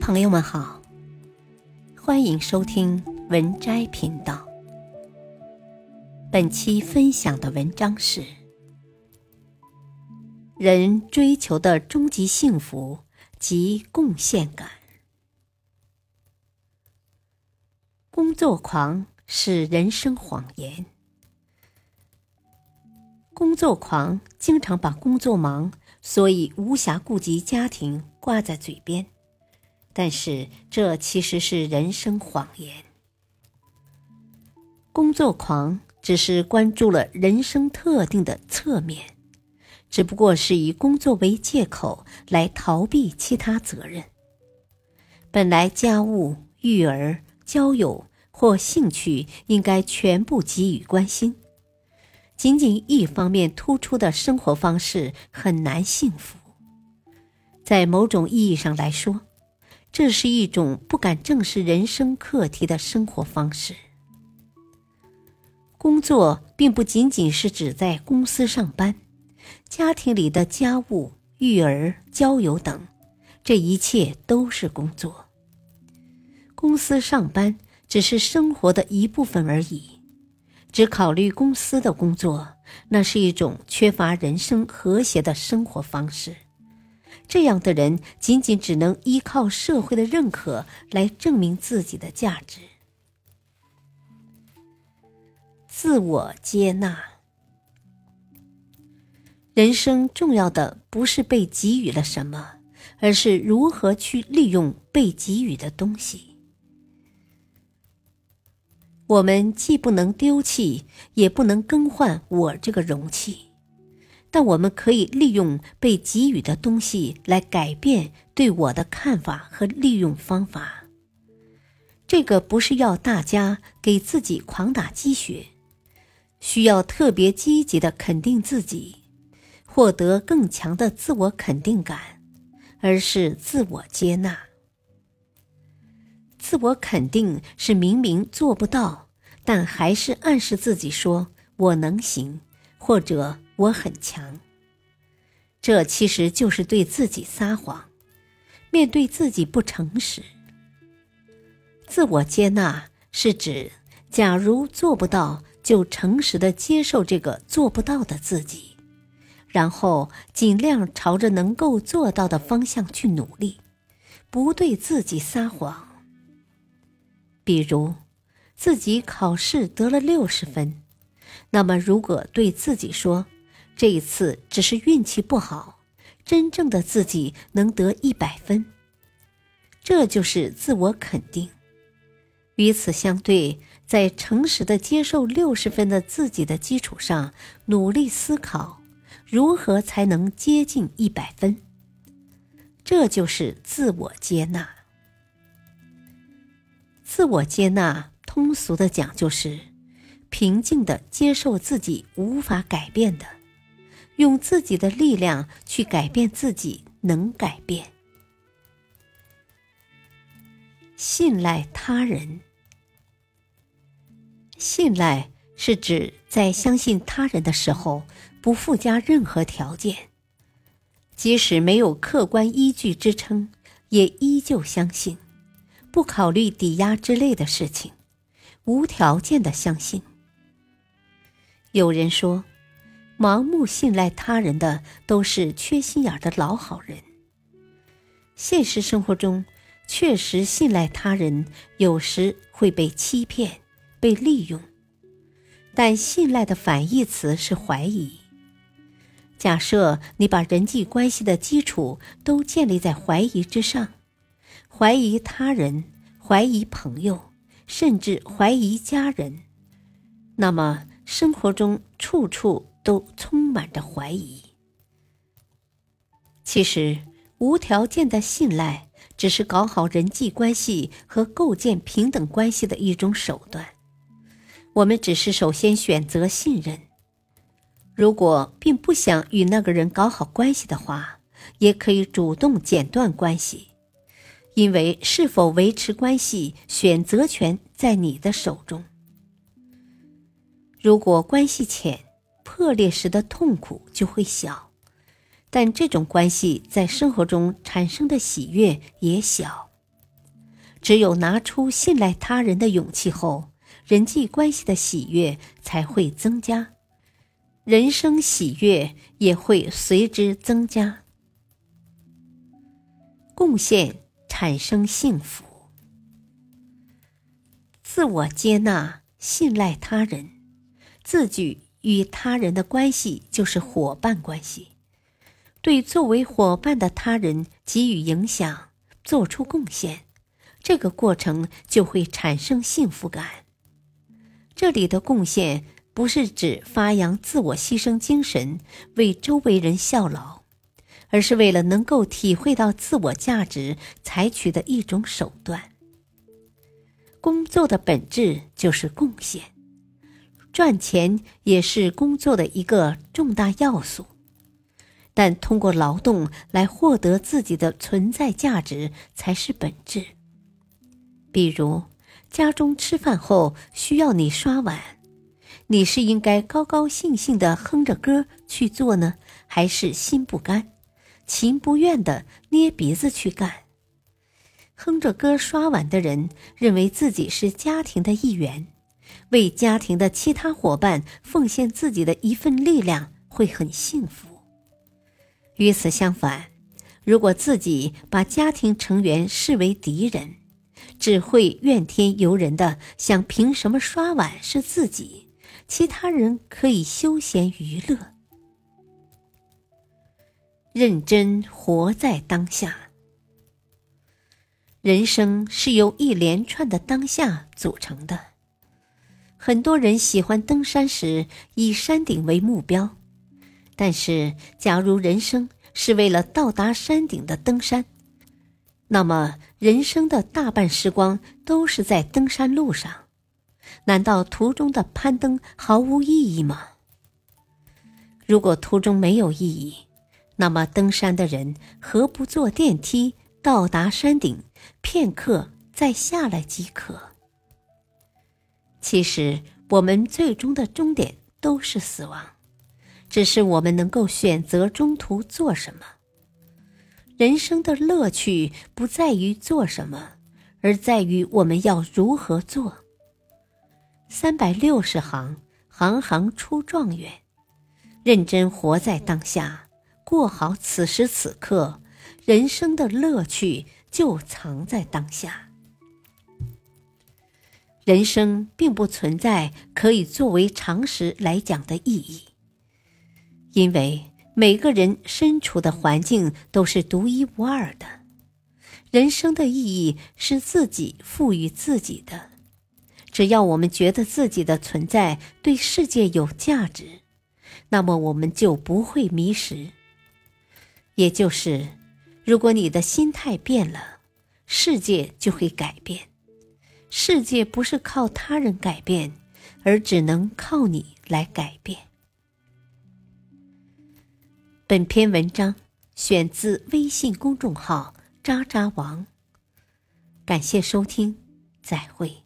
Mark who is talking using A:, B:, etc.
A: 朋友们好，欢迎收听文摘频道。本期分享的文章是：人追求的终极幸福及贡献感。工作狂是人生谎言。工作狂经常把工作忙，所以无暇顾及家庭挂在嘴边。但是，这其实是人生谎言。工作狂只是关注了人生特定的侧面，只不过是以工作为借口来逃避其他责任。本来家务、育儿、交友或兴趣应该全部给予关心，仅仅一方面突出的生活方式很难幸福。在某种意义上来说。这是一种不敢正视人生课题的生活方式。工作并不仅仅是指在公司上班，家庭里的家务、育儿、交友等，这一切都是工作。公司上班只是生活的一部分而已，只考虑公司的工作，那是一种缺乏人生和谐的生活方式。这样的人仅仅只能依靠社会的认可来证明自己的价值。自我接纳，人生重要的不是被给予了什么，而是如何去利用被给予的东西。我们既不能丢弃，也不能更换我这个容器。但我们可以利用被给予的东西来改变对我的看法和利用方法。这个不是要大家给自己狂打鸡血，需要特别积极的肯定自己，获得更强的自我肯定感，而是自我接纳。自我肯定是明明做不到，但还是暗示自己说我能行，或者。我很强，这其实就是对自己撒谎，面对自己不诚实。自我接纳是指，假如做不到，就诚实的接受这个做不到的自己，然后尽量朝着能够做到的方向去努力，不对自己撒谎。比如，自己考试得了六十分，那么如果对自己说，这一次只是运气不好，真正的自己能得一百分。这就是自我肯定。与此相对，在诚实的接受六十分的自己的基础上，努力思考如何才能接近一百分。这就是自我接纳。自我接纳，通俗的讲就是平静的接受自己无法改变的。用自己的力量去改变自己能改变。信赖他人，信赖是指在相信他人的时候不附加任何条件，即使没有客观依据支撑，也依旧相信，不考虑抵押之类的事情，无条件的相信。有人说。盲目信赖他人的都是缺心眼的老好人。现实生活中，确实信赖他人，有时会被欺骗、被利用。但信赖的反义词是怀疑。假设你把人际关系的基础都建立在怀疑之上，怀疑他人，怀疑朋友，甚至怀疑家人，那么生活中处处。都充满着怀疑。其实，无条件的信赖只是搞好人际关系和构建平等关系的一种手段。我们只是首先选择信任。如果并不想与那个人搞好关系的话，也可以主动剪断关系，因为是否维持关系，选择权在你的手中。如果关系浅，破裂时的痛苦就会小，但这种关系在生活中产生的喜悦也小。只有拿出信赖他人的勇气后，人际关系的喜悦才会增加，人生喜悦也会随之增加。贡献产生幸福，自我接纳、信赖他人，自己与他人的关系就是伙伴关系。对作为伙伴的他人给予影响，做出贡献，这个过程就会产生幸福感。这里的贡献不是指发扬自我牺牲精神，为周围人效劳，而是为了能够体会到自我价值采取的一种手段。工作的本质就是贡献，赚钱也是工作的一个重大要素。但通过劳动来获得自己的存在价值才是本质。比如，家中吃饭后需要你刷碗，你是应该高高兴兴的哼着歌去做呢，还是心不甘、情不愿的捏鼻子去干？哼着歌刷碗的人认为自己是家庭的一员，为家庭的其他伙伴奉献自己的一份力量，会很幸福。与此相反，如果自己把家庭成员视为敌人，只会怨天尤人的想：凭什么刷碗是自己，其他人可以休闲娱乐？认真活在当下。人生是由一连串的当下组成的。很多人喜欢登山时以山顶为目标。但是，假如人生是为了到达山顶的登山，那么人生的大半时光都是在登山路上，难道途中的攀登毫无意义吗？如果途中没有意义，那么登山的人何不坐电梯到达山顶，片刻再下来即可？其实，我们最终的终点都是死亡。只是我们能够选择中途做什么。人生的乐趣不在于做什么，而在于我们要如何做。三百六十行，行行出状元。认真活在当下，过好此时此刻，人生的乐趣就藏在当下。人生并不存在可以作为常识来讲的意义。因为每个人身处的环境都是独一无二的，人生的意义是自己赋予自己的。只要我们觉得自己的存在对世界有价值，那么我们就不会迷失。也就是，如果你的心态变了，世界就会改变。世界不是靠他人改变，而只能靠你来改变。本篇文章选自微信公众号“渣渣王”，感谢收听，再会。